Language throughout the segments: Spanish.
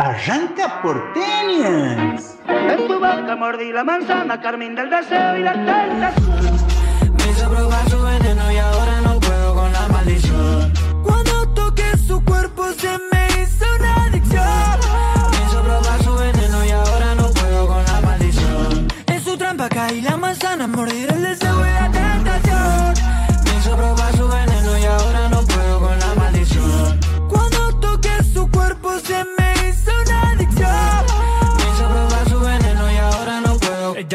Arranca porteñas. En tu boca mordí la manzana, carmín del deseo y la tentación. Me hizo probar su veneno y ahora no puedo con la maldición. Cuando toqué su cuerpo se me hizo una adicción. Me hizo probar su veneno y ahora no puedo con la maldición. En su trampa caí la manzana, morir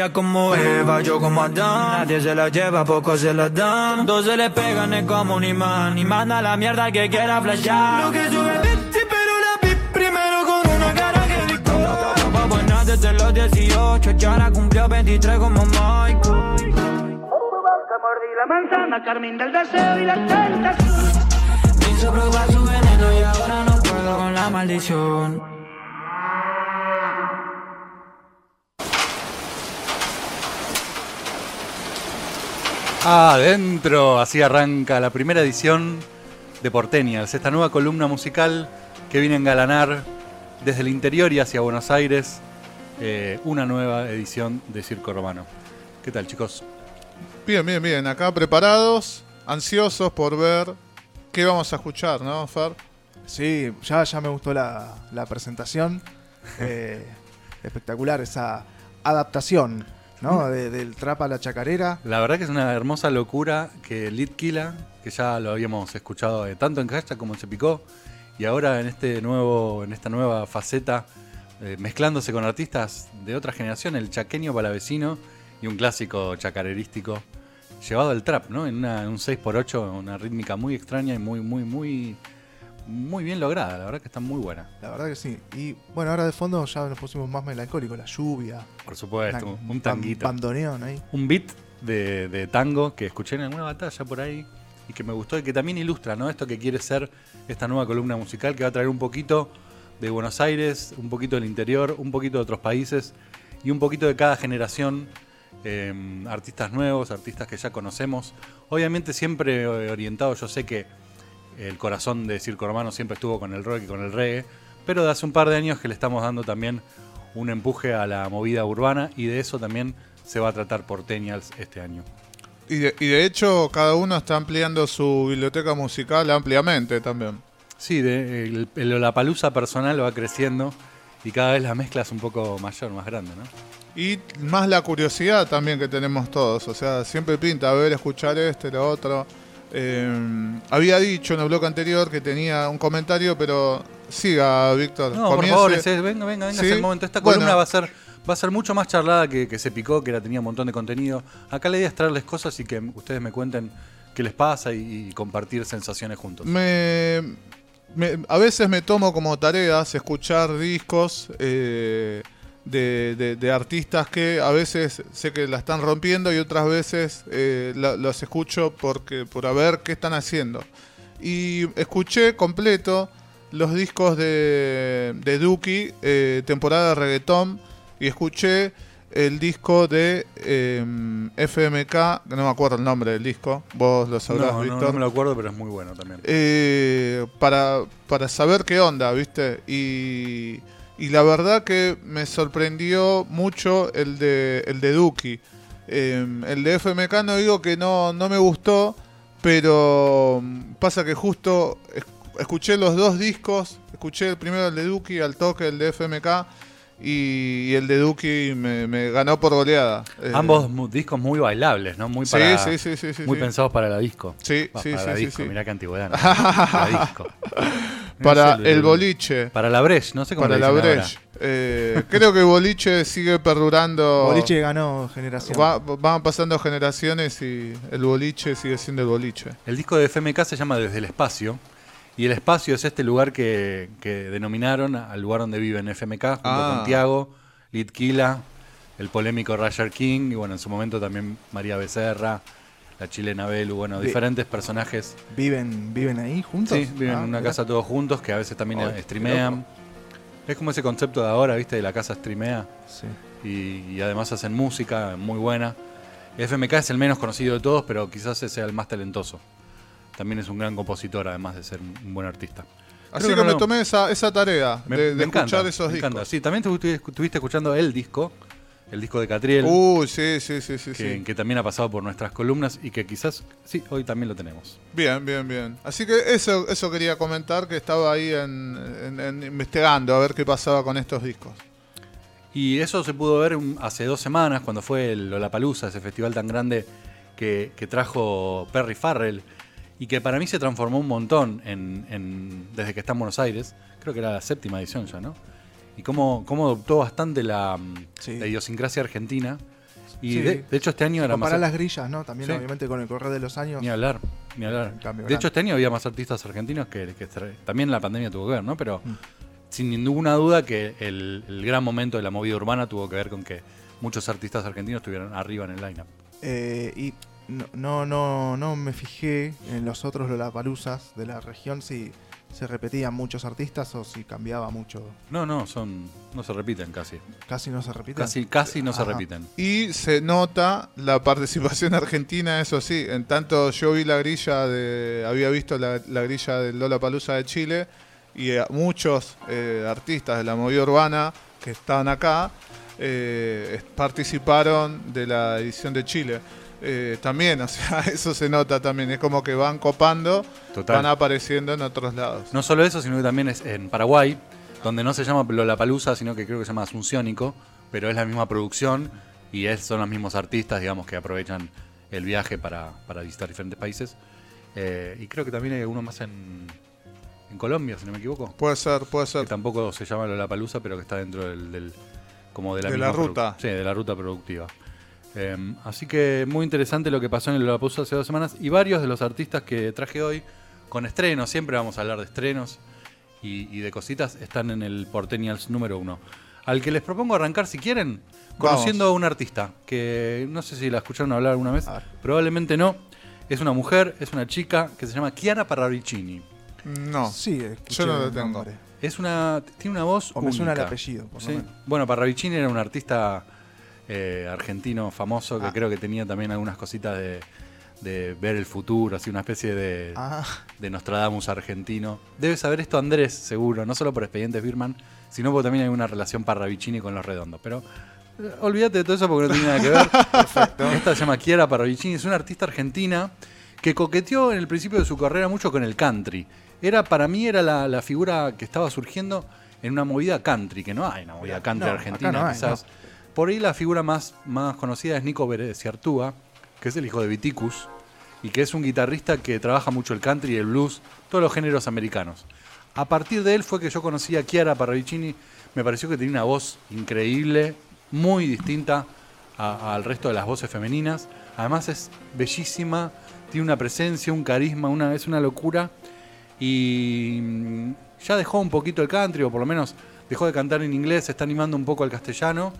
Ella como Eva, yo como Adán. Nadie se la lleva, poco se la dan. Dos se le pegan, es como un imán. Y manda la mierda al que quiera flashar. Lo que sube Bitsy, pero la vi primero con una cara que dictó. Va buena desde los 18, ya la cumplió 23 como Michael. Mordí la manzana, carmín del deseo y la tentación. Me hizo probar su veneno y ahora no puedo con la maldición. Adentro, así arranca la primera edición de Porteñas, esta nueva columna musical que viene a engalanar desde el interior y hacia Buenos Aires eh, una nueva edición de Circo Romano. ¿Qué tal chicos? Bien, bien, bien. Acá preparados, ansiosos por ver qué vamos a escuchar, ¿no, Fer? Sí, ya, ya me gustó la, la presentación. Eh, espectacular esa adaptación, ¿no? De- del trap a la chacarera. La verdad que es una hermosa locura que Litkila, que ya lo habíamos escuchado eh, tanto en Hashtag como en Se Picó, y ahora en este nuevo, en esta nueva faceta, eh, mezclándose con artistas de otra generación, el chaqueño palavecino y un clásico chacarerístico, llevado al trap, ¿no? En, una- en un 6x8, una rítmica muy extraña y muy, muy, muy, muy bien lograda. La verdad que está muy buena. La verdad que sí. Y bueno, ahora de fondo ya nos pusimos más melancólicos. La lluvia. Por supuesto, una- un tanguito. pan- Bandoneón ahí. un beat de, de tango que escuché en alguna batalla por ahí y que me gustó y que también ilustra ¿no? esto que quiere ser esta nueva columna musical que va a traer un poquito de Buenos Aires, un poquito del interior, un poquito de otros países y un poquito de cada generación. eh, artistas nuevos, artistas que ya conocemos. Obviamente siempre eh, orientado, yo sé que el corazón de Circo Romano siempre estuvo con el rock y con el reggae, pero de hace un par de años que le estamos dando también un empuje a la movida urbana y de eso también se va a tratar Porteñals este año. Y de, y de hecho, cada uno está ampliando su biblioteca musical ampliamente también. Sí, de, el, el Lollapalooza personal va creciendo y cada vez la mezcla es un poco mayor, más grande, ¿no? Y más la curiosidad también que tenemos todos. O sea, siempre pinta a ver, escuchar este, lo otro. Eh, había dicho en el blog anterior que tenía un comentario, pero siga, Víctor. No, por favor, venga, venga, venga, Sí. es el momento. Esta Bueno. columna va a ser va a ser mucho más charlada que, que se picó, que era, tenía un montón de contenido. Acá la idea es traerles cosas y que ustedes me cuenten qué les pasa y, y compartir sensaciones juntos. Me, me- a veces me tomo como tareas escuchar discos eh, de, de- de artistas que a veces sé que la están rompiendo y otras veces eh, la- los escucho porque por a ver qué están haciendo. Y escuché completo los discos de, de Duki, eh, temporada de reggaetón, y escuché el disco de eh, FMK, que no me acuerdo el nombre del disco, vos lo sabrás, no, no, Víctor no me lo acuerdo, pero es muy bueno también. eh, para, para saber qué onda, ¿viste? Y, y la verdad que me sorprendió mucho el de, el de Duki. Eh, el de FMK no digo que no, no me gustó, pero mm, pasa que justo es- escuché los dos discos, escuché el primero el de Duki, al toque el de FMK, y, y el de Duki me, me ganó por goleada. Eh, Ambos mu- discos muy bailables, ¿no? Muy para, sí, sí, sí, sí, muy pensados para la disco. Sí, sí, para sí, la disco, mirá qué antigüedad. ¿no? la disco. Para No sé, el boliche. Para la Breche, no sé cómo Para le la. Breche. Eh, creo que Boliche sigue perdurando. Boliche ganó generación. Va- van pasando generaciones y el boliche sigue siendo el boliche. El disco de FMK se llama Desde el Espacio. Y el espacio es este lugar que, que denominaron al lugar donde viven FMK, junto Ah. con Tiago, Litkila, el polémico Roger King, y bueno, en su momento también María Becerra, la chilena Belu, bueno, diferentes personajes. ¿Viven, ¿Viven ahí juntos? Sí, viven Ah, en una mirá. casa todos juntos, que a veces también streamean. Es como ese concepto de ahora, ¿viste? De la casa streamea. Sí. y, y además hacen música muy buena. FMK es el menos conocido de todos, pero quizás ese sea el más talentoso. También es un gran compositor, además de ser un buen artista. Así Creo que no me tomé esa, esa tarea Me, de, de me encanta, escuchar esos me discos. encanta. Sí, también estuvi- estuviste escuchando el disco, el disco de Catriel, Uy, sí, sí, sí, sí, que, sí. que también ha pasado por nuestras columnas y que quizás, sí, hoy también lo tenemos. Bien, bien, bien. Así que eso, eso quería comentar, que estaba ahí en, en- en investigando a ver qué pasaba con estos discos. Y eso se pudo ver hace dos semanas, cuando fue el Lollapalooza, ese festival tan grande que, que trajo Perry Farrell y que para mí se transformó un montón en- desde que está en Buenos Aires. Creo que era la séptima edición ya, ¿no? Y cómo, cómo adoptó bastante la, mm, Sí. la idiosincrasia argentina. Y Sí. de, de hecho este año era más... Comparar las grillas, ¿no? También, Sí. obviamente, con el correr de los años. Ni hablar, ni hablar. De hecho, este año había más artistas argentinos que, también la pandemia tuvo que ver, ¿no? Pero Mm. sin ninguna duda que el, el gran momento de la movida urbana tuvo que ver con que muchos artistas argentinos estuvieron arriba en el lineup. Eh, y no, no, no, no me fijé en los otros Lollapaloozas de la región si se repetían muchos artistas o si cambiaba mucho. No, no, son, no se repiten casi. Casi no se repiten. Casi, casi no se repiten. Y se nota la participación argentina, eso sí. En tanto yo vi la grilla de. Había visto la, la grilla del Lola Palusa de Chile y eh, muchos eh, artistas de la movida urbana que están acá eh, participaron de la edición de Chile. Eh, también, o sea, eso se nota también. Es como que van copando, Total. van apareciendo en otros lados. No solo eso, sino que también es en Paraguay, donde no se llama Lollapalooza, sino que creo que se llama Asunciónico, pero es la misma producción y es, son los mismos artistas, digamos, que aprovechan el viaje para, para visitar diferentes países. Eh, y creo que también hay uno más en, en Colombia, si no me equivoco, Puede ser, puede que ser. tampoco se llama Lollapalooza, pero que está dentro del, del- como de la, De misma la produ- ruta. Sí, de la ruta productiva. Eh, así que muy interesante lo que pasó en el Lollapalooza hace dos semanas y varios de los artistas que traje hoy con estrenos, siempre vamos a hablar de estrenos y, y de cositas, están en el Portenials número uno. Al que les propongo arrancar, si quieren, conociendo a un artista, que no sé si la escucharon hablar alguna vez, probablemente no. Es una mujer, es una chica que se llama Chiara Parravicini. No. Sí, Yo no lo tengo. Es una, tiene una voz O me suena el única. apellido, por Sí. Bueno, Parravicini era un artista eh, argentino famoso que Ah. creo que tenía también algunas cositas de, de ver el futuro, así una especie de, Ah, de Nostradamus argentino. Debe saber esto Andrés, seguro, no solo por expedientes Birman, sino porque también hay una relación Parravicini con los redondos. Pero eh, olvídate de todo eso porque no tiene nada que ver. Perfecto. Esta se llama Chiara Parravicini, es una artista argentina que coqueteó en el principio de su carrera mucho con el country. Era, para mí era la, la figura que estaba surgiendo en una movida country, que no hay una movida country No, argentina, acá no hay, quizás. Por ahí la figura más, más conocida es Nico Ciartúa, que es el hijo de Viticus, y que es un guitarrista que trabaja mucho el country y el blues, todos los géneros americanos. A partir de él fue que yo conocí a Chiara Parravicini, me pareció que tenía una voz increíble, muy distinta al resto de las voces femeninas. Además es bellísima, tiene una presencia, un carisma, una, es una locura. Y mm, ya dejó un poquito el country, o por lo menos dejó de cantar en inglés, está animando un poco al castellano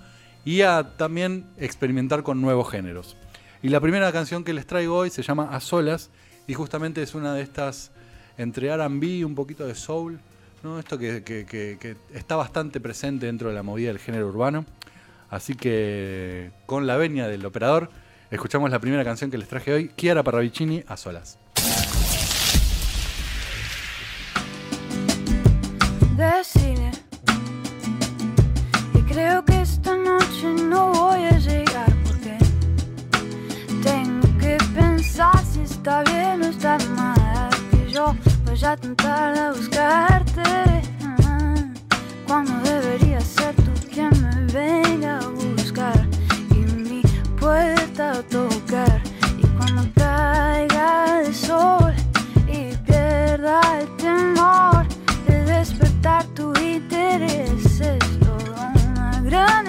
y a también experimentar con nuevos géneros. Y la primera canción que les traigo hoy se llama A Solas y justamente es una de estas entre RB y un poquito de soul, ¿no? esto que, que- está bastante presente dentro de la movida del género urbano. Así que con la venia del operador, escuchamos la primera canción que les traje hoy, Chiara Parravicini, A Solas. No voy a llegar porque Tengo que pensar si está bien o está mal. Que yo vaya a tratar de buscarte. Cuando debería ser tú quien me venga a buscar Y mi puerta a tocar. Y cuando caiga el sol y pierda el temor de despertar tu interés es toda una gran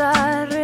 sorry.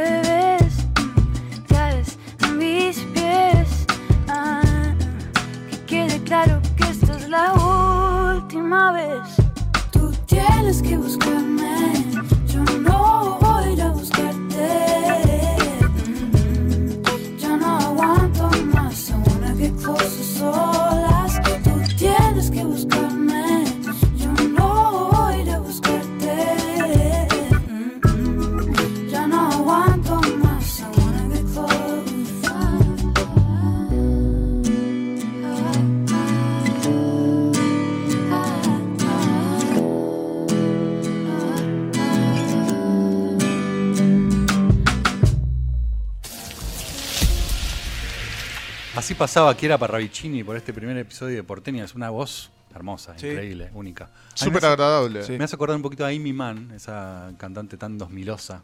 Pasaba Kiera Parravicini por este primer episodio de Porteña. Es una voz hermosa, Sí. increíble, única. Súper agradable. Me hace acordar un poquito a Amy Mann, esa cantante tan 2000osa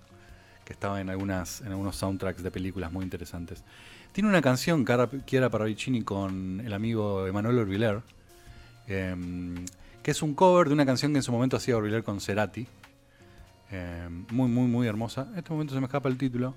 que estaba en algunas en algunos soundtracks de películas muy interesantes. Tiene una canción, Chiara Parravicini, con el amigo Emanuel Orbiler, em, que es un cover de una canción que en su momento hacía Orbiler con Cerati. Em, muy, muy, muy hermosa. En este momento se me escapa el título,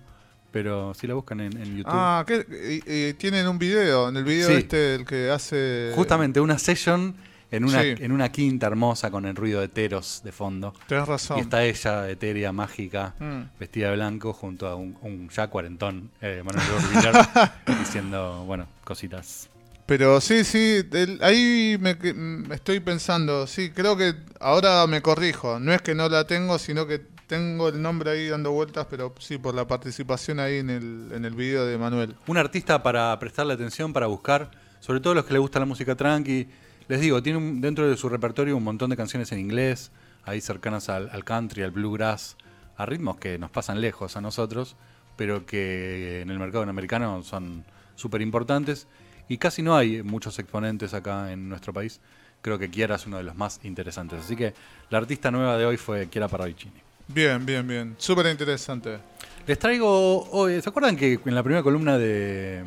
pero si la buscan en, en YouTube. Ah, ¿qué? Tienen un video, en el video Sí. este, el que hace... Justamente una session en una, Sí. en una quinta hermosa con el ruido de teros de fondo. Tenés razón. Y está ella, etérea, mágica, Mm. vestida de blanco, junto a un, un ya cuarentón, eh, Manuel diciendo, bueno, cositas. Pero sí, sí, el- ahí me, me estoy pensando, sí, creo que ahora me corrijo, no es que no la tengo, sino que tengo el nombre ahí dando vueltas, pero sí, por la participación ahí en el, en el video de Manuel. Un artista para prestarle atención, para buscar, sobre todo los que les gusta la música tranqui. Les digo, tiene un- dentro de su repertorio un montón de canciones en inglés, ahí cercanas al, country, al bluegrass, a ritmos que nos pasan lejos a nosotros, pero que en el mercado americano son súper importantes. Y casi no hay muchos exponentes acá en nuestro país. Creo que Kiara es uno de los más interesantes. Así que la artista nueva de hoy fue Kiara Parravicini. Bien, bien, bien, súper interesante. Les traigo hoy, ¿se acuerdan que en la primera columna de,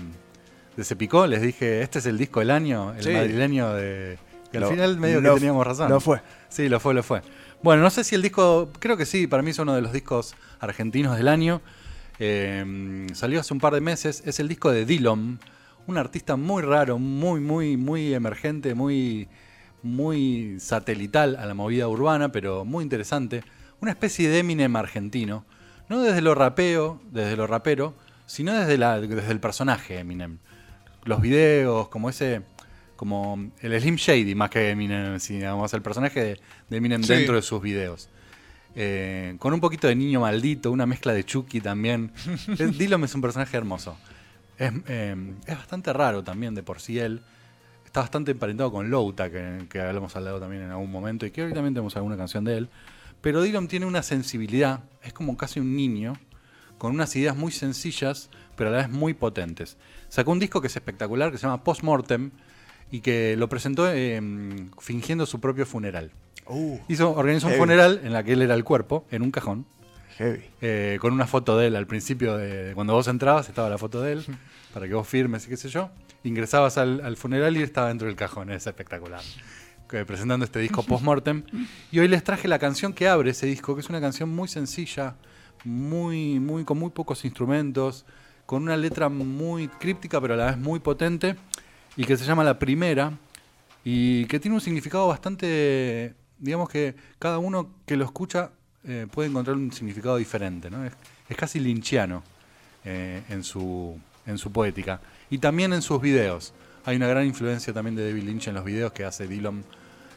de Se Picó les dije, este es el disco del año, el Sí. madrileño de... Que al Lo- final medio que teníamos razón. lo fue. Sí, lo fue, lo fue. Bueno, no sé si el disco, creo que sí, para mí es uno de los discos argentinos del año. Eh, salió hace un par de meses, es el disco de Dillom, un artista muy raro, muy, muy, muy emergente, muy, muy satelital a la movida urbana, pero muy interesante. Una especie de Eminem argentino. No desde lo rapeo, desde lo rapero, sino desde, la, desde el personaje Eminem. Los videos, como ese, como el Slim Shady más que Eminem, si digamos, el personaje de, de Eminem Sí. dentro de sus videos. Eh, con un poquito de niño maldito, una mezcla de Chucky también. Es- Dillom es un personaje hermoso. Es, eh, es bastante raro también de por sí él. Está bastante emparentado con Louta, que, que hablamos al lado también en algún momento, y que hoy también tenemos alguna canción de él. Pero Dillom tiene una sensibilidad, es como casi un niño, con unas ideas muy sencillas, pero a la vez muy potentes. Sacó un disco que es espectacular, que se llama Postmortem, y que lo presentó eh, fingiendo su propio funeral. Uh, Hizo, organizó un Heavy. funeral en la que él era el cuerpo, en un cajón, heavy. eh, con una foto de él al principio, de, de cuando vos entrabas estaba la foto de él, para que vos firmes y qué sé yo. Ingresabas al, al funeral y él estaba dentro del cajón, es espectacular. Que- presentando este disco Postmortem. Y hoy les traje la canción que abre ese disco, que es una canción muy sencilla, muy, muy, con muy pocos instrumentos, con una letra muy críptica, pero a la vez muy potente, y que se llama La Primera, y que tiene un significado bastante, digamos que cada uno que lo escucha eh, puede encontrar un significado diferente, ¿no? Es, es casi linchiano eh, en, su, en su poética. Y también en sus videos. Hay una gran influencia también de David Lynch en los videos que hace Dillon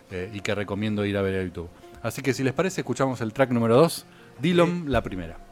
eh, y que recomiendo ir a ver a YouTube. Así que si les parece, escuchamos el track número 2, Dillon, la primera.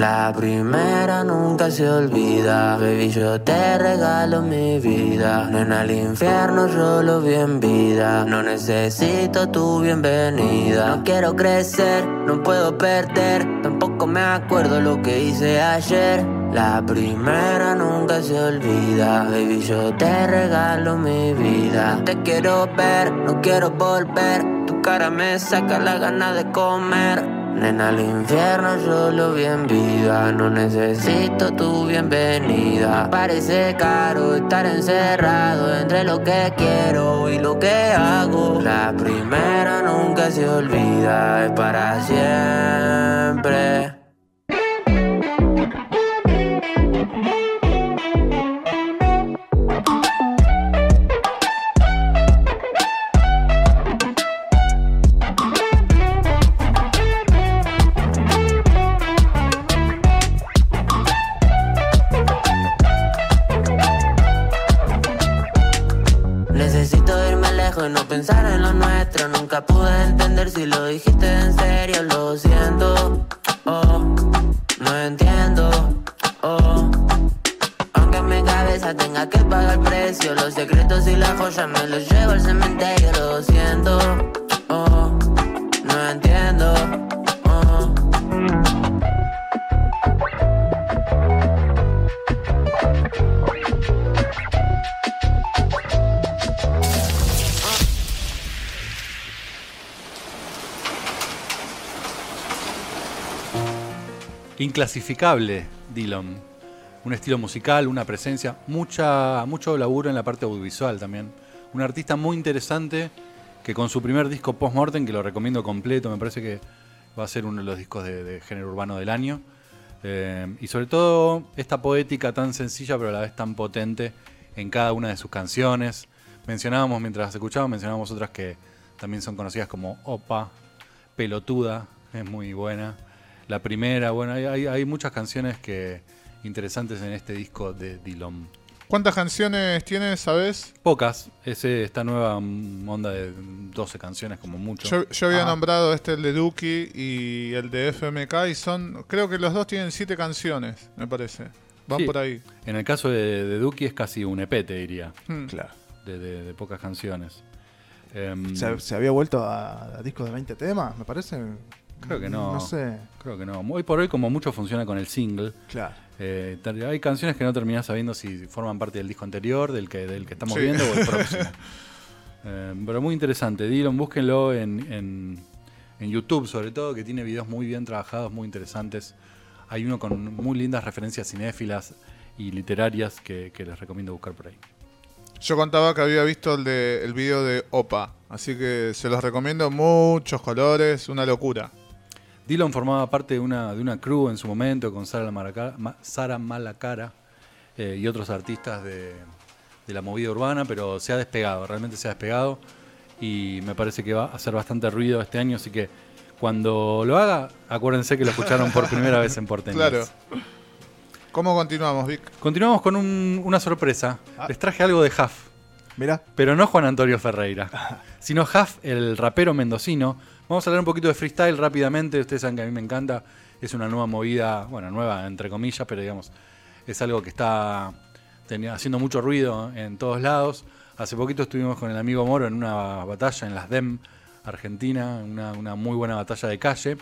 La primera nunca se olvida. Baby, yo te regalo mi vida. Nena, al infierno solo bien vida. No necesito tu bienvenida. No quiero crecer, no puedo perder. Tampoco me acuerdo lo que hice ayer. La primera nunca se olvida. Baby, yo te regalo mi vida. Te quiero ver, no quiero volver. Tu cara me saca la gana de comer. Nena, al infierno solo bien vida. No necesito tu bienvenida. Parece caro estar encerrado entre lo que quiero y lo que hago. La primera nunca se olvida, es para siempre. Nuestro. Nunca pude Inclasificable, Dillon. Un estilo musical, una presencia, mucha, mucho laburo en la parte audiovisual también. Un artista muy interesante que con su primer disco Postmortem, que lo recomiendo completo, me parece que va a ser uno de los discos de, de género urbano del año. Eh, y sobre todo esta poética tan sencilla pero a la vez tan potente en cada una de sus canciones. Mencionábamos, mientras las escuchábamos, mencionábamos otras que también son conocidas como Opa, Pelotuda, es muy buena. La primera, bueno, hay, hay- hay muchas canciones que interesantes en este disco de Dillon. ¿Cuántas canciones tiene, sabes? Pocas, es eh, esta nueva onda de 12 canciones como mucho. Yo, yo había Ah. nombrado este, el de Duki y el de FMK, y son, creo que los dos tienen siete canciones, me parece. Van Sí. por ahí. En el caso de, de Duki es casi un EP, te diría, Hmm. Claro. de, de- de pocas canciones. Em, Se, se había vuelto a, a discos de 20 temas, me parece. Creo que no. No sé. Creo que no. Hoy por hoy, como mucho funciona con el single, Claro. eh, hay canciones que no terminás sabiendo si forman parte del disco anterior, del que, del que estamos Sí. viendo o el próximo. Eh, pero muy interesante. Dylan, búsquenlo en, en- en YouTube, sobre todo, que tiene videos muy bien trabajados, muy interesantes. Hay uno con muy lindas referencias cinéfilas y literarias que, que les recomiendo buscar por ahí. Yo contaba que había visto el, de, el video de Opa, así que se los recomiendo. Muchos colores, una locura. Dylan formaba parte de una, de una crew en su momento con Sara, Malacara eh, y otros artistas de, de la movida urbana, pero se ha despegado, realmente se ha despegado y me parece que va a hacer bastante ruido este año, así que cuando lo haga, acuérdense que lo escucharon por primera vez en Porteños. Claro. ¿Cómo continuamos, Vic? Continuamos con un- una sorpresa. Ah. Les traje algo de Huff. Mira. Pero no Juan Antonio Ferreira, sino Huff, el rapero mendocino. Vamos a hablar un poquito de freestyle rápidamente. Ustedes saben que a mí me encanta. Es una nueva movida, bueno, nueva entre comillas, pero digamos, es algo que está haciendo mucho ruido en todos lados. Hace poquito estuvimos con el amigo Moro en una batalla en las DEM, Argentina, una, una muy buena batalla de calle.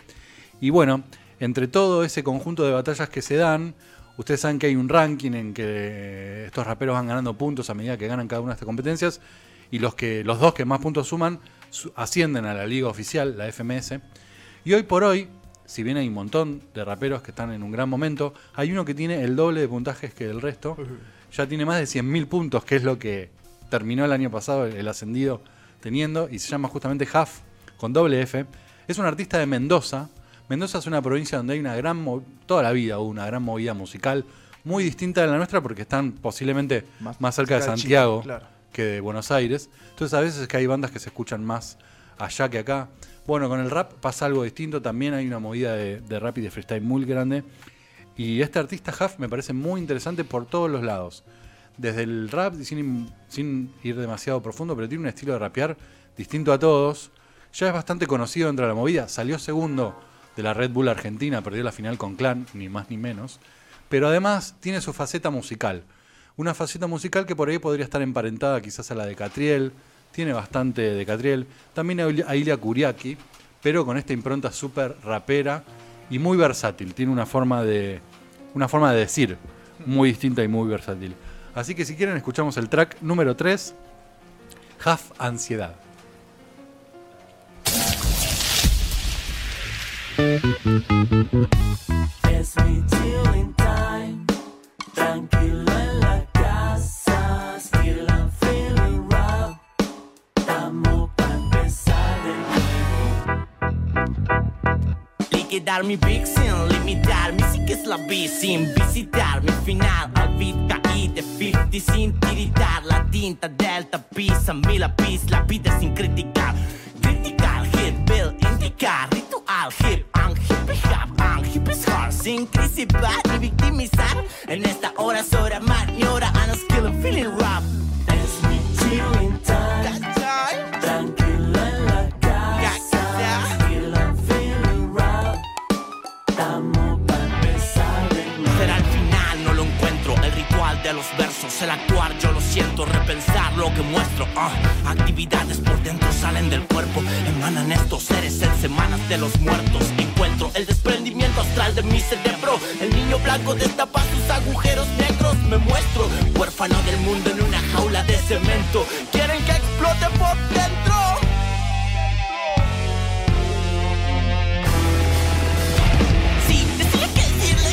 Y bueno, entre todo ese conjunto de batallas que se dan, ustedes saben que hay un ranking en que estos raperos van ganando puntos a medida que ganan cada una de estas competencias y los que los dos que más puntos suman su- ascienden a la liga oficial, la FMS. Y hoy por hoy, si bien hay un montón de raperos que están en un gran momento, hay uno que tiene el doble de puntajes que el resto. Ya tiene más de 100.000 puntos, que es lo que terminó el año pasado el ascendido teniendo, y se llama justamente Huff, con doble F. Es un artista de Mendoza. Mendoza es una provincia donde hay una gran, toda la vida hubo una gran movida musical, muy distinta de la nuestra porque están posiblemente más, Más cerca de Santiago Chile, claro. que de Buenos Aires. Entonces a veces es que hay bandas que se escuchan más allá que acá. Bueno, con el rap pasa algo distinto, también hay una movida de, de rap y de freestyle muy grande. Y este artista Huff me parece muy interesante por todos los lados. Desde el rap, sin, sin ir demasiado profundo, pero tiene un estilo de rapear distinto a todos. Ya es bastante conocido dentro de la movida. Salió segundo de la Red Bull Argentina, perdió la final con Clan, ni más ni menos. Pero además tiene su faceta musical. Una faceta musical que por ahí podría estar emparentada quizás a la de Catriel. Tiene bastante de Catriel. También a Ilia- Kuriaki, pero con esta impronta súper rapera y muy versátil. Tiene una forma de, una forma de decir muy distinta y muy versátil. Así que si quieren escuchamos el track número 3, Half Ansiedad. Es mi chilling time, tranquilo en la casa, still I'm feeling rough. Estamos para empezar de nuevo. Liquidar mi big sin limitar mi psique es la sin visitar mi final al de 50 sin tiritar la tinta del tapiz a mi lápiz la vida sin criticar criticar hit bill indicar ritual hip hop and hip is hard. Sin criticar ni victimizar. En esta hora es maniobra skill and feeling De los versos, el actuar, yo lo siento. Repensar lo que muestro. ah. Actividades por dentro salen del cuerpo. Emanan estos seres en semanas de los muertos. Encuentro el desprendimiento astral de mi cerebro. El niño blanco destapa sus agujeros negros. Me muestro huérfano del mundo en una jaula de cemento. Quieren que explote por dentro. Decía que decir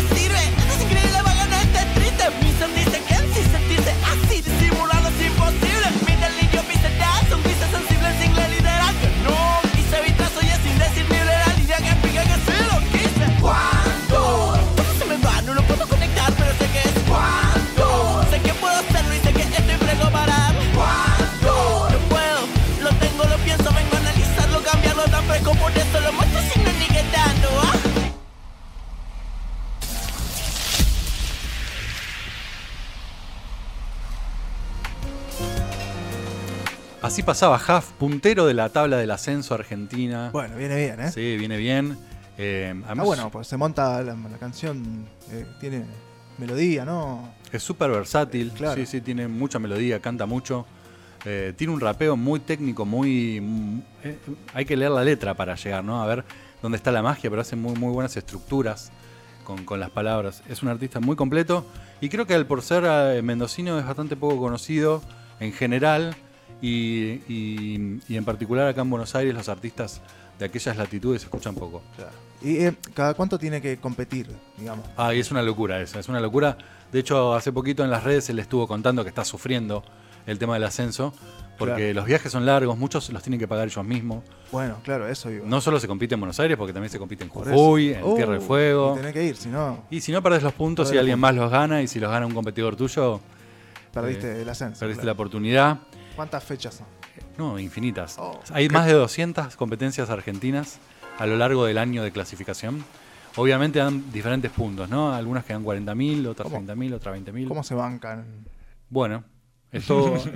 Así pasaba Huff, puntero de la tabla del ascenso argentina. Bueno, viene bien, ¿eh? Sí, viene bien. Eh, Ah, bueno, pues se monta la, la canción, eh, tiene melodía, ¿no? Es súper versátil, Claro. sí, sí, tiene mucha melodía, canta mucho. Eh, tiene un rapeo muy técnico, muy... eh, hay que leer la letra para llegar, ¿no? A ver dónde está la magia, pero hace muy, muy buenas estructuras con, con las palabras. Es un artista muy completo y creo que él por ser eh, mendocino es bastante poco conocido en general y, y- y en particular acá en Buenos Aires los artistas de aquellas latitudes se escuchan poco. ¿Y eh, cada cuánto tiene que competir, digamos? Ah, y es una locura esa, es una locura. De hecho, hace poquito en las redes se le estuvo contando que está sufriendo el tema del ascenso, porque Claro. los viajes son largos, muchos los tienen que pagar ellos mismos. Bueno, claro, eso digo. No solo se compite en Buenos Aires, porque también se compite en Jujuy, eso. en Tierra del Uh, Fuego. y Tenés que ir, si no, Y si no perdés los puntos y alguien más los gana, y si los gana un competidor tuyo, perdiste el ascenso. perdiste claro. la oportunidad. ¿Cuántas fechas son? No, infinitas. Oh. Hay más de 200 competencias argentinas a lo largo del año de clasificación. Obviamente dan diferentes puntos, ¿no? Algunas que dan 40.000, otras ¿Cómo? 30.000, otras 20.000. ¿Cómo se bancan? Bueno, es todo,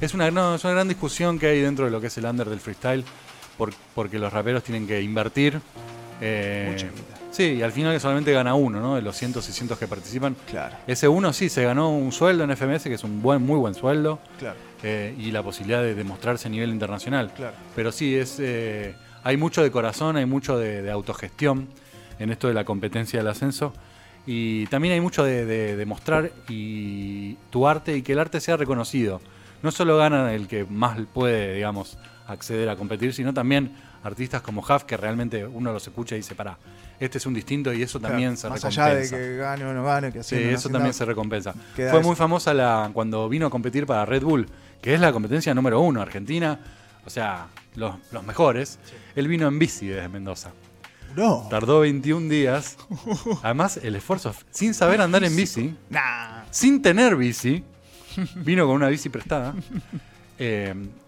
es un- una, no, es una gran discusión que hay dentro de lo que es el under del freestyle, por- porque los raperos tienen que invertir. eh, Mucha sí, y al final solamente gana uno, ¿no? De los cientos y cientos que participan. Claro, Ese uno sí se ganó un sueldo en FMS, que es un buen, muy buen sueldo, claro, eh, y la posibilidad de demostrarse a nivel internacional. claro. Pero sí, es, eh, hay mucho de corazón, hay mucho de, de autogestión en esto de la competencia del ascenso. Y también hay mucho de, de- de mostrar y tu arte y que el arte sea reconocido. No solo gana el que más puede, digamos, acceder a competir, sino también artistas como Huff, que realmente uno los escucha y dice, pará, este es un distinto y eso también Claro, se Más recompensa. allá de que gane o no gane, que Sí, haciendo, no eso también se recompensa. Fue eso. muy famosa la, cuando vino a competir para Red Bull, que es la competencia número uno, Argentina, o sea, los, los mejores. Él vino en bici desde Mendoza. No. Tardó 21 días. Además, el esfuerzo, sin saber andar en bici, Nah. sin tener bici, vino con una bici prestada. Eh,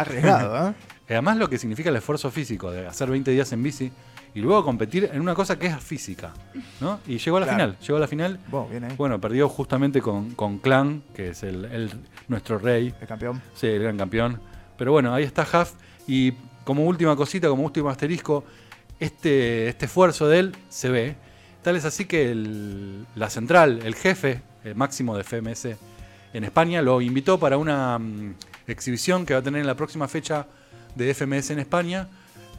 Arriesgado, ¿eh? además, lo que significa el esfuerzo físico de hacer 20 días en bici y luego competir en una cosa que es física. ¿no? Y llegó a la Claro. final. Llegó a la final Vos, bien ahí. Bueno, perdió justamente con, con Clan, que es el, el- nuestro rey, El campeón. sí, el gran campeón. Pero bueno, ahí está Huff. Y como última cosita, como último asterisco, este, este esfuerzo de él se ve. Tal es así que el- la central, el jefe el máximo de FMS en España, lo invitó para una mm, exhibición que va a tener en la próxima fecha de FMS en España.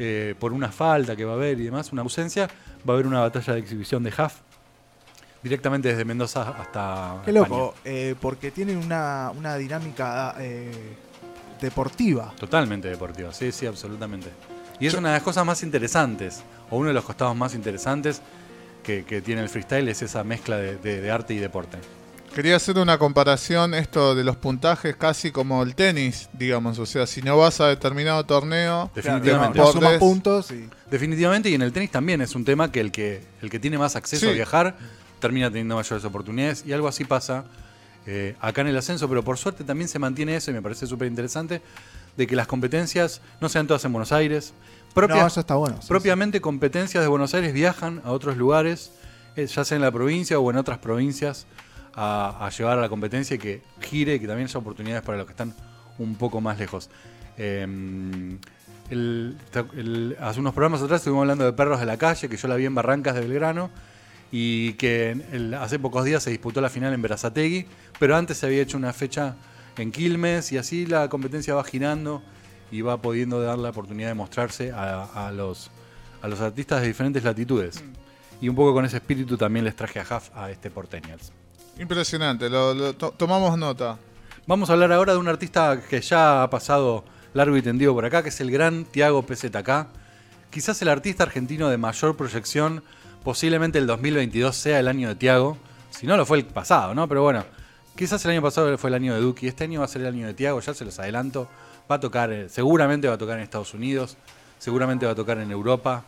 eh, por una falta que va a haber y demás, una ausencia, va a haber una batalla de exhibición de Huff. Directamente desde Mendoza hasta Qué loco, eh, porque tienen una, una dinámica eh, deportiva. Totalmente deportiva, sí, sí, absolutamente. Y es una de las cosas más interesantes, o uno de los costados más interesantes que, que tiene el freestyle, es esa mezcla de, de- de arte y deporte. Quería hacer una comparación, esto de los puntajes, casi como el tenis, digamos. O sea, si no vas a determinado torneo, Definitivamente. No, no Deportes. sumas puntos y. Definitivamente, y en el tenis también es un tema que el que, el que tiene más acceso Sí. a viajar termina teniendo mayores oportunidades, y algo así pasa eh, acá en el ascenso, pero por suerte también se mantiene eso, y me parece súper interesante, de que las competencias no sean todas en Buenos Aires. Propias- no, eso está bueno. sí, Propiamente competencias de Buenos Aires viajan a otros lugares, eh, ya sea en la provincia o en otras provincias, a, a llevar a la competencia y que gire y que también haya oportunidades para los que están un poco más lejos. Eh, el- el- hace unos programas atrás estuvimos hablando de Perros de la Calle, que yo la vi en Barrancas de Belgrano, y que el- hace pocos días se disputó la final en Berazategui, pero antes se había hecho una fecha en Quilmes y así la competencia va girando y va pudiendo dar la oportunidad de mostrarse a, a los, a los artistas de diferentes latitudes. Y un poco con ese espíritu también les traje a Huff a este Porteñals. Impresionante. Lo, lo to- tomamos nota. Vamos a hablar ahora de un artista que ya ha pasado largo y tendido por acá, que es el gran Tiago PZK. Quizás el artista argentino de mayor proyección, posiblemente el 2022 sea el año de Tiago. Si no, lo fue el pasado, ¿no? Pero bueno, quizás el año pasado fue el año de Duki. Este año va a ser el año de Tiago, ya se los adelanto. Va a tocar, eh, seguramente va a tocar en Estados Unidos, seguramente va a tocar en Europa.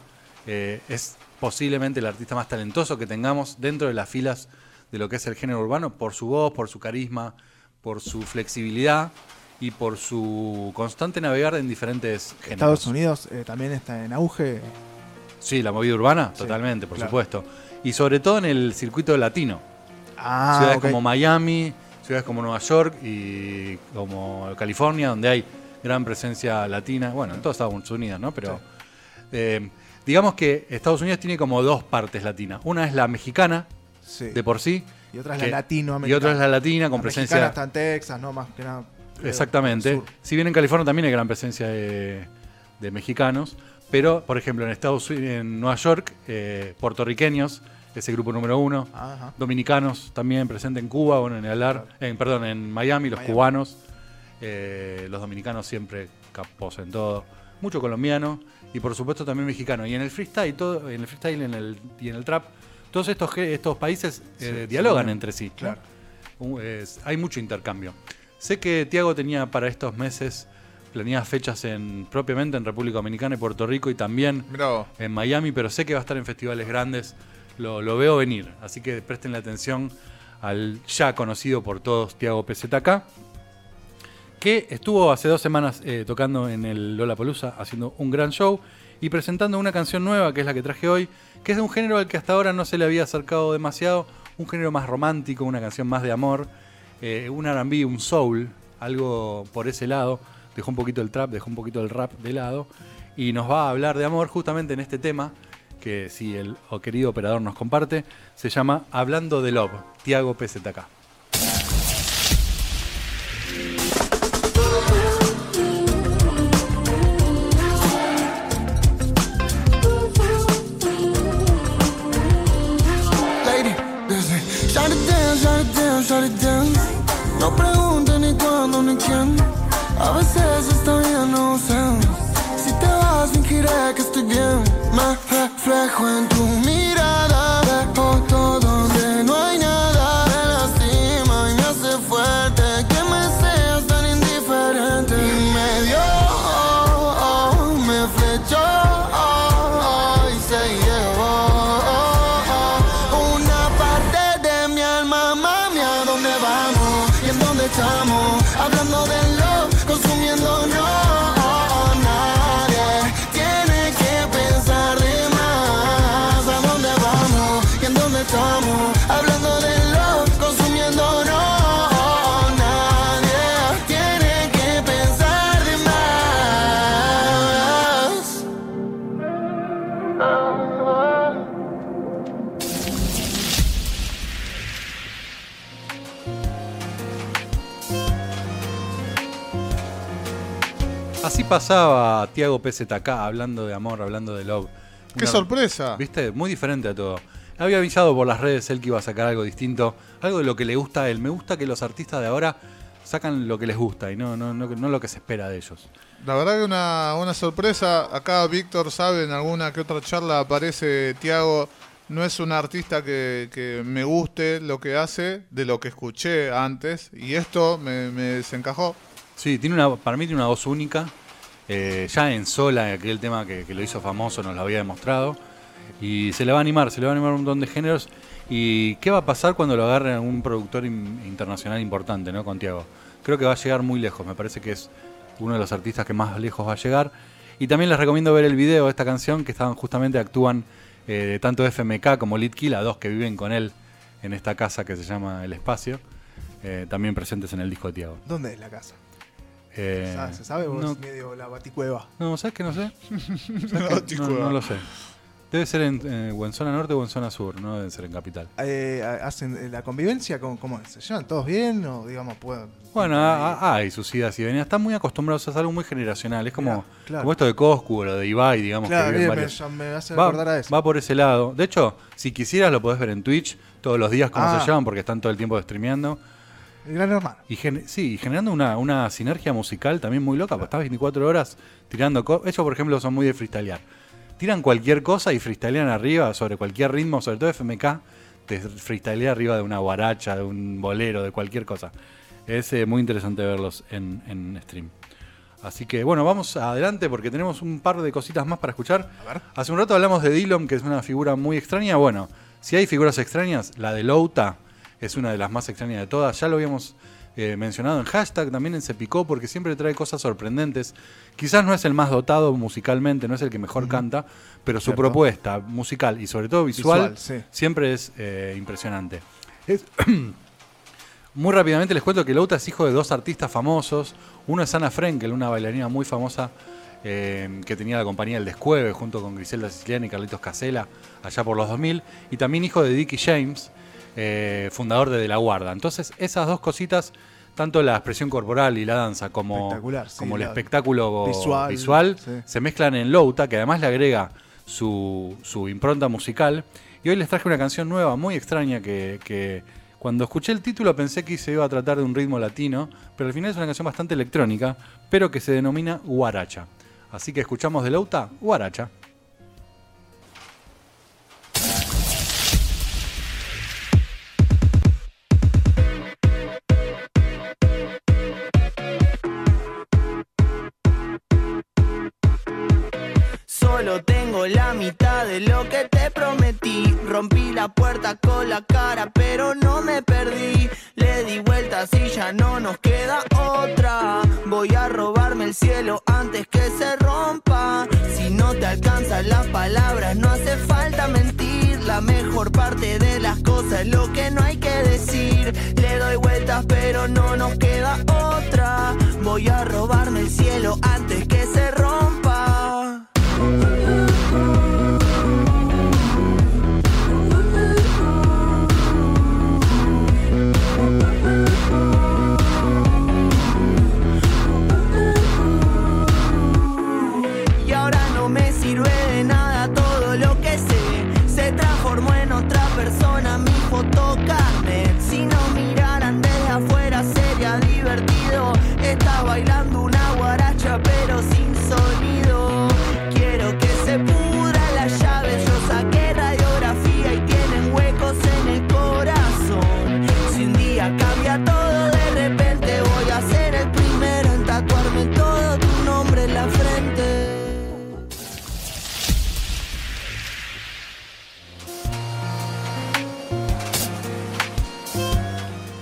Eh, es posiblemente el artista más talentoso que tengamos dentro de las filas de lo que es el género urbano, por su voz, por su carisma, por su flexibilidad y por su constante navegar en diferentes géneros. Estados Unidos eh, también está en auge. Sí, la movida urbana, Sí, totalmente, por claro. supuesto. Y sobre todo en el circuito latino. Ah, ciudades como Miami, ciudades ciudades como Nueva York y como California, donde hay gran presencia latina, bueno, en todos Estados Unidos, ¿no? Pero eh, digamos que Estados Unidos tiene como dos partes latinas. Una es la mexicana, Sí. de por sí. y otra es que- la latinoamericana. Y otra es la latina, con La presencia... mexicana está en Texas, ¿no? Más que nada. creo, Exactamente. Si bien en California también hay gran presencia de, de mexicanos, pero por ejemplo en Estados Unidos, en Nueva York, eh, puertorriqueños, ese grupo número uno, Ajá. dominicanos también presentes en Cuba, bueno, en el Ar- en, perdón, en Miami, los Miami. cubanos, eh, los dominicanos siempre capos en todo, mucho colombiano y por supuesto también mexicano. Y en el freestyle, todo, en el freestyle en el, y en el trap, todos estos, estos países eh, Sí, dialogan sí. entre sí. Claro. Es- hay mucho intercambio. Sé que Tiago tenía para estos meses planeadas fechas en propiamente en República Dominicana y Puerto Rico y también en Miami, pero sé que va a estar en festivales grandes. Lo, lo veo venir, así que presten atención al ya conocido por todos Tiago PZK, que estuvo hace dos semanas eh, tocando en el Lollapalooza, haciendo un gran show y presentando una canción nueva, que es la que traje hoy, que es de un género al que hasta ahora no se le había acercado demasiado, un género más romántico, una canción más de amor, eh, un R&B, un soul, algo por ese lado. Dejó un poquito el trap, dejó un poquito el rap de lado y nos va a hablar de amor justamente en este tema que si el o querido operador nos comparte, se llama Hablando de Love, Tiago PZK. It down. No pregunte ni cuándo ni quién. A veces está bien no sé. Si te vas, fingiré que estoy bien. Me reflejo en tu pasaba Tiago PZK hablando de amor, hablando de love. ¡Qué sorpresa! ¿Viste? Muy diferente a todo. Había avisado por las redes él que iba a sacar algo distinto, algo de lo que le gusta a él. Me gusta que los artistas de ahora sacan lo que les gusta y no, no, no, no lo que se espera de ellos. La verdad que una, una sorpresa. Acá Víctor sabe, en alguna que otra charla aparece Tiago. No es un artista que, que me guste lo que hace, de lo que escuché antes. Y esto me, me desencajó. Sí, tiene una, para mí tiene una voz única. Eh, ya en sola, aquel tema que, lo hizo famoso, nos lo había demostrado. Y se le va a animar, se le va a animar un montón de géneros. ¿Y qué va a pasar cuando lo agarre un productor in- internacional importante, ¿no? Con Tiago. Creo que va a llegar muy lejos, me parece que es uno de los artistas que más lejos va a llegar. Y también les recomiendo ver el video de esta canción, que estaban justamente actúan eh, tanto FMK como Litkila, dos que viven con él en esta casa que se llama El Espacio, eh, también presentes en el disco de Tiago. ¿Dónde es la casa? Eh, ¿Sabe- ¿Se sabe o no, es medio la baticueva? no, ¿sabes que no sé? ¿Sabes No, que no, lo sé. Debe ser en, eh, o en zona norte o en zona sur, no debe ser en capital. Eh, ¿Hacen eh, la convivencia? ¿Cómo? ¿Se llevan todos bien o digamos pueden... Bueno, ah, ah, hay sus idas y venidas. Están muy acostumbrados, es algo muy generacional. Es como, claro. como esto de Coscu o lo de Ibai, digamos, Claro, que bien, viven me, hace Va, recordar a eso. va por ese lado. De hecho, si quisieras lo podés ver en Twitch todos los días cómo Ah. se llevan, porque están todo el tiempo streameando. El gran hermano. Y gen- sí, y generando una, una sinergia musical también muy loca, porque estás 24 horas tirando cosas. Ellos, por ejemplo, son muy de freestylear. Tiran cualquier cosa y freestylean arriba sobre cualquier ritmo, sobre todo FMK, te freestylea arriba de una guaracha, de un bolero, de cualquier cosa. Es eh, muy interesante verlos en, en stream. Así que bueno, vamos adelante porque tenemos un par de cositas más para escuchar. Hace un rato hablamos de Dillon, que es una figura muy extraña. Bueno, si hay figuras extrañas, la de Louta es una de las más extrañas de todas. Ya lo habíamos eh, mencionado en hashtag, también en Se Picó, porque siempre trae cosas sorprendentes. Quizás no es el más dotado musicalmente, no es el que mejor canta, pero su Cierto. propuesta musical y sobre todo visual, Visual, sí. siempre es eh, impresionante. Es Muy rápidamente les cuento que Louta es hijo de dos artistas famosos. Uno es Ana Frenkel, una bailarina muy famosa eh, que tenía la compañía El Descueve junto con Griselda Siciliana y Carlitos Casela allá por los 2000. Y también hijo de Dickie James, eh, fundador de De La Guarda. Entonces esas dos cositas, tanto la expresión corporal y la danza como, sí, como el espectáculo visual, visual, sí. se mezclan en Louta, que además le agrega su, su impronta musical. Y hoy les traje una canción nueva, muy extraña, que, que cuando escuché el título pensé que se iba a tratar de un ritmo latino, pero al final es una canción bastante electrónica, pero que se denomina Guaracha. Así que escuchamos de Louta, Guaracha. Tengo la mitad de lo que te prometí. Rompí la puerta con la cara, pero no me perdí. Le di vueltas y ya no nos queda otra. Voy a robarme el cielo antes que se rompa. Si no te alcanzan las palabras, no hace falta mentir. La mejor parte de las cosas es lo que no hay que decir. Le doy vueltas, pero no nos queda otra. Voy a robarme el cielo antes que se rompa.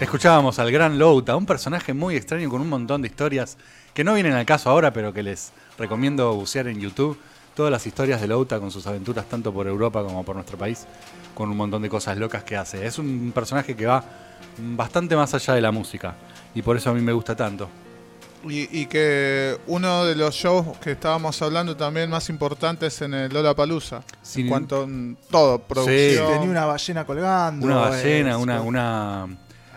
Escuchábamos al gran Louta, un personaje muy extraño con un montón de historias que no vienen al caso ahora, pero que les recomiendo bucear en YouTube. Todas las historias de Louta con sus aventuras tanto por Europa como por nuestro país, con un montón de cosas locas que hace. Es un personaje que va bastante más allá de la música y por eso a mí me gusta tanto. Y, y que uno de los shows que estábamos hablando también más importantes en el Lola Palusa. Sin- En cuanto a todo, producción. Tenía una ballena colgando. Una ballena, una, una,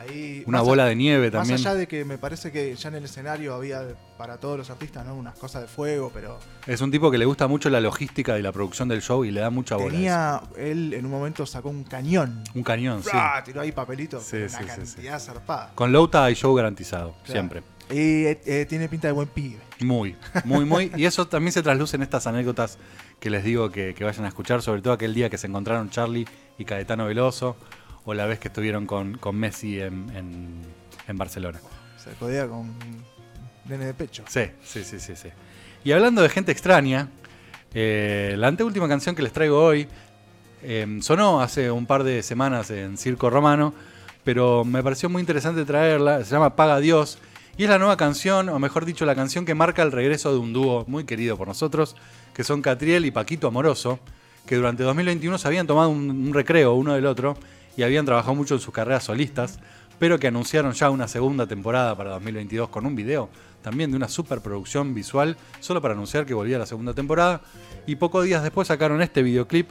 Ahí, una bola a- de nieve también. Más allá de que me parece que ya en el escenario había para todos los artistas, ¿no? Unas cosas de fuego, pero Es un tipo que le gusta mucho la logística y la producción del show y le da mucha bola. a tenía. Él en un momento sacó un cañón. Un cañón, sí. Tiró ahí papelitos. Sí, una sí, sí, cantidad zarpada. Con Louta hay show garantizado, Claro. siempre. Y eh, eh, tiene pinta de buen pibe. Muy, muy, muy. Y eso también se trasluce en estas anécdotas que les digo que, que vayan a escuchar, sobre todo aquel día que se encontraron Charlie y Caetano Veloso, o la vez que estuvieron con, con Messi en, en- en Barcelona. Se codea con nene de pecho. Sí, sí, sí, sí, sí. Y hablando de gente extraña, eh, la anteúltima canción que les traigo hoy eh, sonó hace un par de semanas en Circo Romano, pero me pareció muy interesante traerla. Se llama Paga Dios. Y es la nueva canción, o mejor dicho, la canción que marca el regreso de un dúo muy querido por nosotros, que son Catriel y Paquito Amoroso, que durante 2021 se habían tomado un, un recreo uno del otro y habían trabajado mucho en sus carreras solistas, pero que anunciaron ya una segunda temporada para 2022 con un video también de una superproducción visual, solo para anunciar que volvía la segunda temporada. Y pocos días después sacaron este videoclip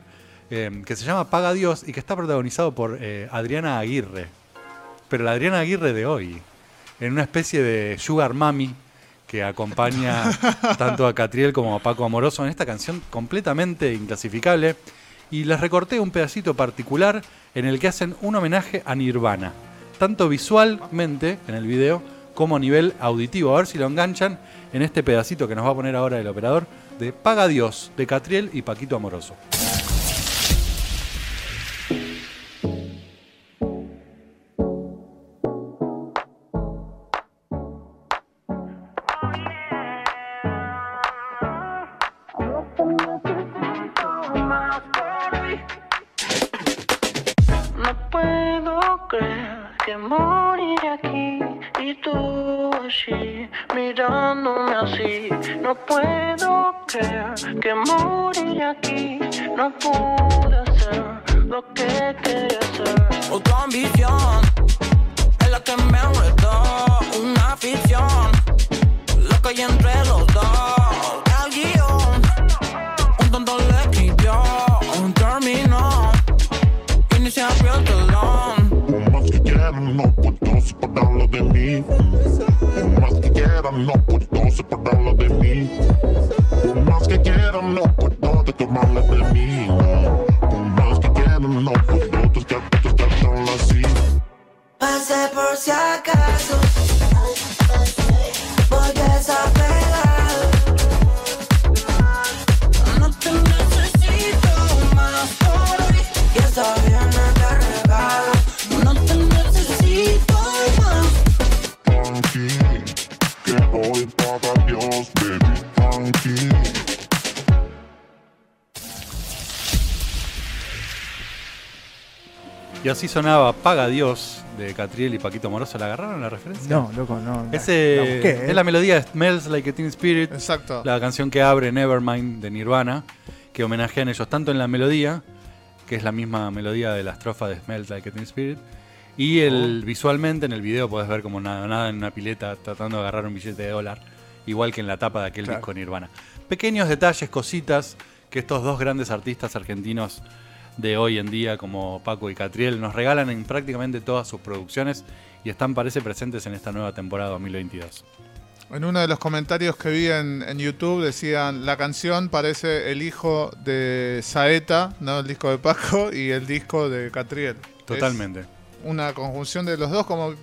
eh, que se llama Paga Dios y que está protagonizado por eh, Adriana Aguirre. Pero la Adriana Aguirre de hoy, en una especie de Sugar Mami que acompaña tanto a Catriel como a Paco Amoroso en esta canción completamente inclasificable. Y les recorté un pedacito particular en el que hacen un homenaje a Nirvana, tanto visualmente en el video como a nivel auditivo. A ver si lo enganchan en este pedacito que nos va a poner ahora el operador de Paga Dios de Catriel y Paquito Amoroso. Puedo creer que moriré aquí, no pude hacer lo que quería hacer. Otra ambición, el la que me enredó, una ficción. Lo que hay entre los dos, el guion. Un tonto le escribió, un terminó. Y ni se abrió el telón. Por más que quieran, no puedo separarlo de mí. Por más que quieran, no puedo separarlo de mí. Por más que quieran, no puedo tomarla de mí. Por más que quieran, no puedo descartarla así. Pasé por si acaso. Voy desapegado. Así sonaba Paga Dios de Catriel y Paquito Moroso. ¿La agarraron la referencia? No, loco, no. Ese la busqué, ¿eh? es la melodía de Smells Like a Teen Spirit, Exacto. la canción que abre Nevermind de Nirvana, que homenajean ellos tanto en la melodía, que es la misma melodía de la estrofa de Smells Like a Teen Spirit, y el visualmente en el video podés ver como nada, nada en una pileta tratando de agarrar un billete de dólar, igual que en la tapa de aquel Claro. disco Nirvana. Pequeños detalles, cositas que estos dos grandes artistas argentinos de hoy en día como Paco y Catriel nos regalan en prácticamente todas sus producciones y están parece presentes en esta nueva temporada 2022. En uno de los comentarios que vi en, en YouTube decían, la canción parece el hijo de Saeta, ¿no? el disco de Paco, y el disco de Catriel. Totalmente. Es una conjunción de los dos, como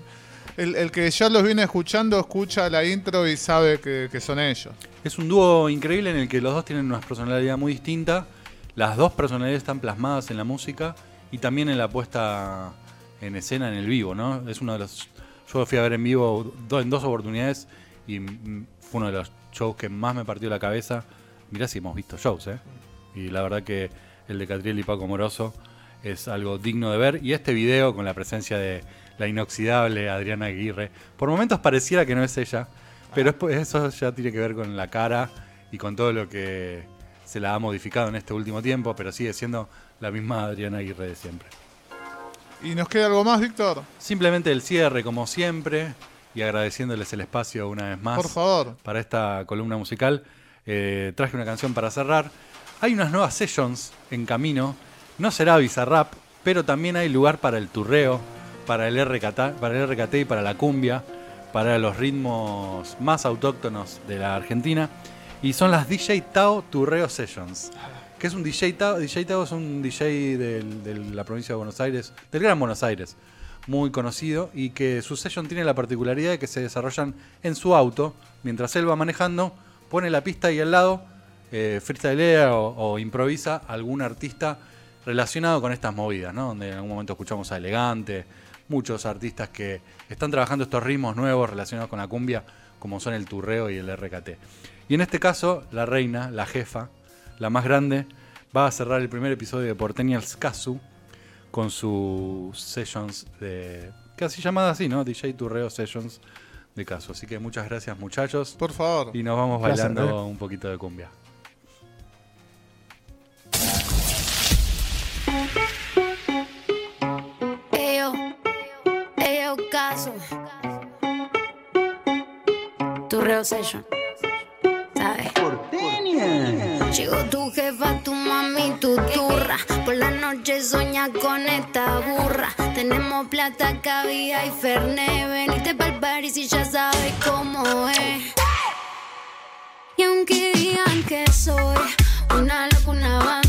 el, el que ya los viene escuchando, escucha la intro y sabe que, que son ellos. Es un dúo increíble en el que los dos tienen una personalidad muy distinta. Las dos personalidades están plasmadas en la música y también en la puesta en escena en el vivo, ¿no? Es uno de los. Yo fui a ver en vivo do- en dos oportunidades y fue uno de los shows que más me partió la cabeza. Mirá si hemos visto shows, ¿eh? Y la verdad que el de Catriel y Paco Moroso es algo digno de ver. Y este video con la presencia de la inoxidable Adriana Aguirre, por momentos pareciera que no es ella, pero po- eso ya tiene que ver con la cara y con todo lo que se la ha modificado en este último tiempo, pero sigue siendo la misma Adriana Aguirre de siempre. ¿Y nos queda algo más, Víctor? Simplemente el cierre, como siempre, y agradeciéndoles el espacio una vez más Por favor. para esta columna musical. Eh, traje una canción para cerrar. Hay unas nuevas sessions en camino. No será Bizarrap, pero también hay lugar para el turreo, para el, RKT, para el RKT y para la cumbia, para los ritmos más autóctonos de la Argentina. Y son las DJ Tao Turreo Sessions. que es un DJ Tao? DJ Tao es un DJ de la provincia de Buenos Aires, del Gran Buenos Aires, muy conocido y que su session tiene la particularidad de que se desarrollan en su auto, mientras él va manejando, pone la pista y al lado eh, freestylea o, o improvisa algún artista relacionado con estas movidas, ¿no? Donde en algún momento escuchamos a Elegante, muchos artistas que están trabajando estos ritmos nuevos relacionados con la cumbia, como son el turreo y el RKT. Y en este caso, la reina, la jefa, la más grande, va a cerrar el primer episodio de Porteñals Casu con sus sessions de. casi llamada así, ¿no? DJ Turreo Sessions de Casu. Así que muchas gracias, muchachos. Por favor. Y nos vamos bailando ¿eh? un poquito de cumbia. Caso. Tu reo session. Tu jefa, tu mami, tu turra. Por la noche soña con esta burra. Tenemos plata, cabida y ferné. Venite pa'l party si ya sabes cómo es. Y aunque digan que soy una loca, una bandida.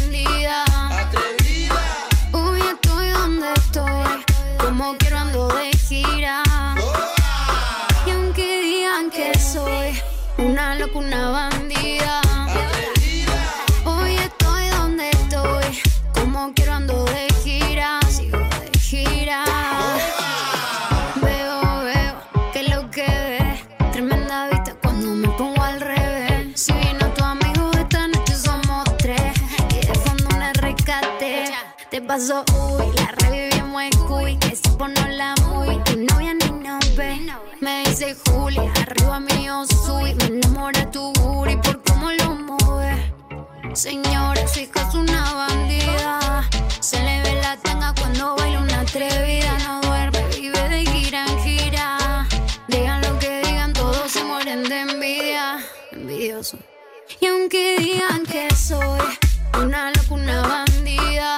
Pasó, la revivimos en cuy. Que se pone la muy. Tu novia ni nos ve. Me dice Julia, arriba mío soy. Me enamora tu booty por cómo lo mueves. Señora, su hija es una bandida. Se le ve la tanga cuando baila una atrevida. No duerme, vive de gira en gira. mueren de envidia, envidioso. Y aunque digan que soy una loca, una bandida,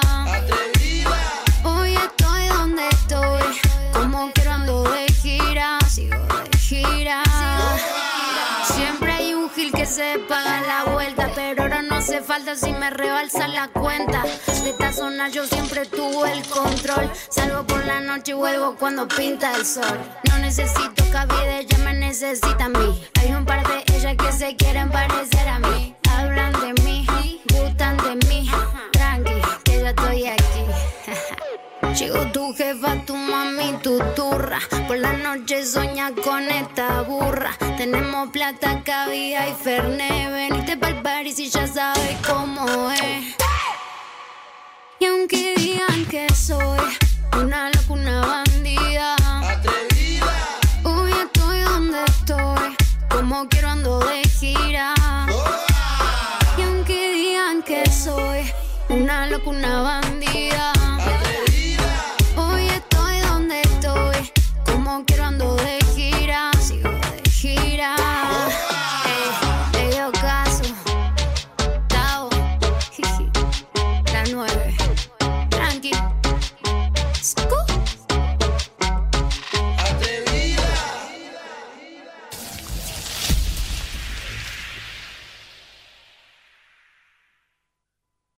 que se paga la vuelta, pero ahora no hace falta si me rebalsa la cuenta. De esta zona yo siempre tuve el control. Salgo por la noche y vuelvo cuando pinta el sol. No necesito cabida, ella me necesita a mí. Hay un par de ellas que se quieren parecer a mí. Hablan de mí, gustan de mí. Tranqui, que yo estoy aquí. Llegó tu jefa, tu mami, tu turra. Por la noche soña con esta burra. Tenemos plata, cabida y ferne. Veniste pa'l Paris y ya sabes cómo es. Y aunque digan que soy una loca, una bandida. Hoy estoy donde estoy. Como quiero ando de gira. Y aunque digan que soy una loca, una bandida.